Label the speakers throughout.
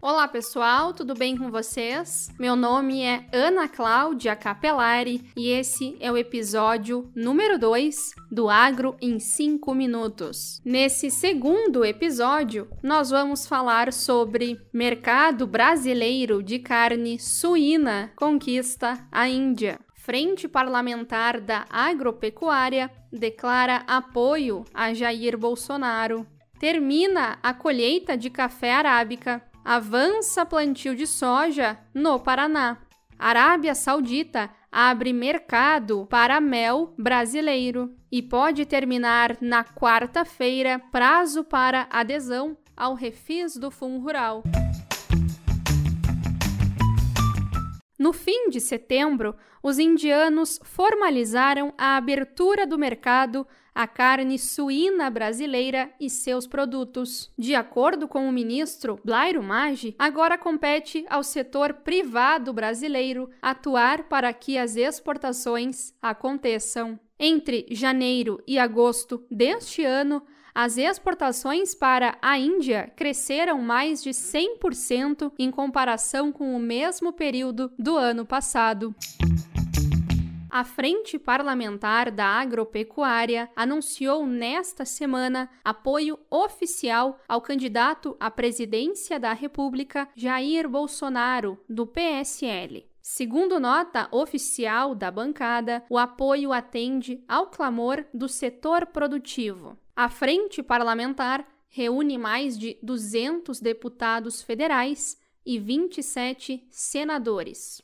Speaker 1: Olá pessoal, tudo bem com vocês? Meu nome é Ana Cláudia Capelari e esse é o episódio número 2 do Agro em 5 Minutos. Nesse segundo episódio, nós vamos falar sobre mercado brasileiro de carne suína conquista a Índia. Frente Parlamentar da Agropecuária declara apoio a Jair Bolsonaro. Termina a colheita de café arábica avança plantio de soja no Paraná. Arábia Saudita abre mercado para mel brasileiro e pode terminar na quarta-feira prazo para adesão ao refis do Fundo Rural. No fim de setembro, os indianos formalizaram a abertura do mercado à carne suína brasileira e seus produtos. De acordo com o ministro Blairo Maggi, agora compete ao setor privado brasileiro atuar para que as exportações aconteçam. Entre janeiro e agosto deste ano, as exportações para a Índia cresceram mais de 100% em comparação com o mesmo período do ano passado. A Frente Parlamentar da Agropecuária anunciou nesta semana apoio oficial ao candidato à presidência da República, Jair Bolsonaro, do PSL. Segundo nota oficial da bancada, o apoio atende ao clamor do setor produtivo. A Frente Parlamentar reúne mais de 200 deputados federais e 27 senadores.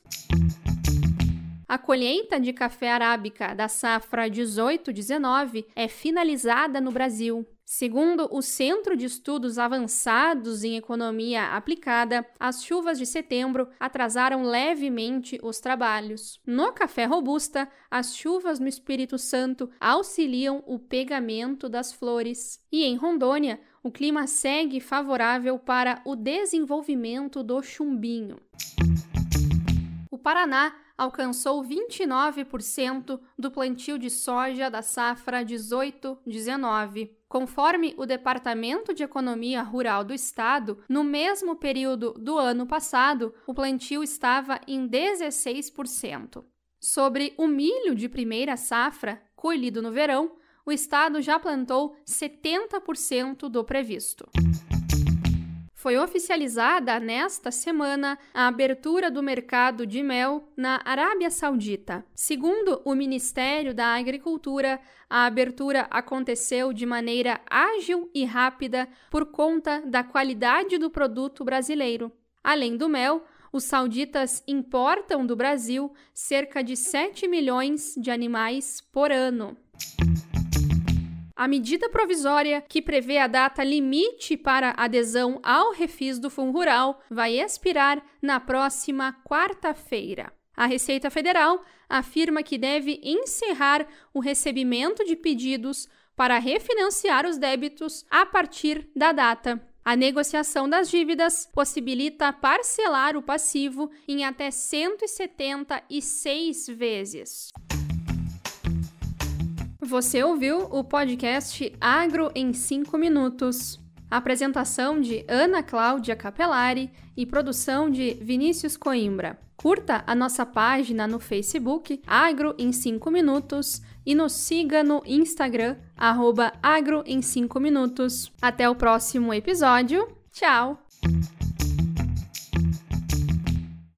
Speaker 1: A colheita de café arábica da safra 18-19 é finalizada no Brasil. Segundo o Centro de Estudos Avançados em Economia Aplicada, as chuvas de setembro atrasaram levemente os trabalhos. No café robusta, as chuvas no Espírito Santo auxiliam o pegamento das flores. E em Rondônia, o clima segue favorável para o desenvolvimento do chumbinho. O Paraná alcançou 29% do plantio de soja da safra 18-19. Conforme o Departamento de Economia Rural do Estado, no mesmo período do ano passado, o plantio estava em 16%. Sobre o milho de primeira safra, colhido no verão, o estado já plantou 70% do previsto. Foi oficializada nesta semana a abertura do mercado de mel na Arábia Saudita. Segundo o Ministério da Agricultura, a abertura aconteceu de maneira ágil e rápida por conta da qualidade do produto brasileiro. Além do mel, os sauditas importam do Brasil cerca de 7 milhões de animais por ano. A medida provisória que prevê a data limite para adesão ao refis do Fundo Rural vai expirar na próxima quarta-feira. A Receita Federal afirma que deve encerrar o recebimento de pedidos para refinanciar os débitos a partir da data. A negociação das dívidas possibilita parcelar o passivo em até 176 vezes. Você ouviu o podcast Agro em 5 Minutos. Apresentação de Ana Cláudia Capelari e produção de Vinícius Coimbra. Curta a nossa página no Facebook Agro em 5 Minutos e nos siga no Instagram arroba Agro em 5 Minutos. Até o próximo episódio. Tchau!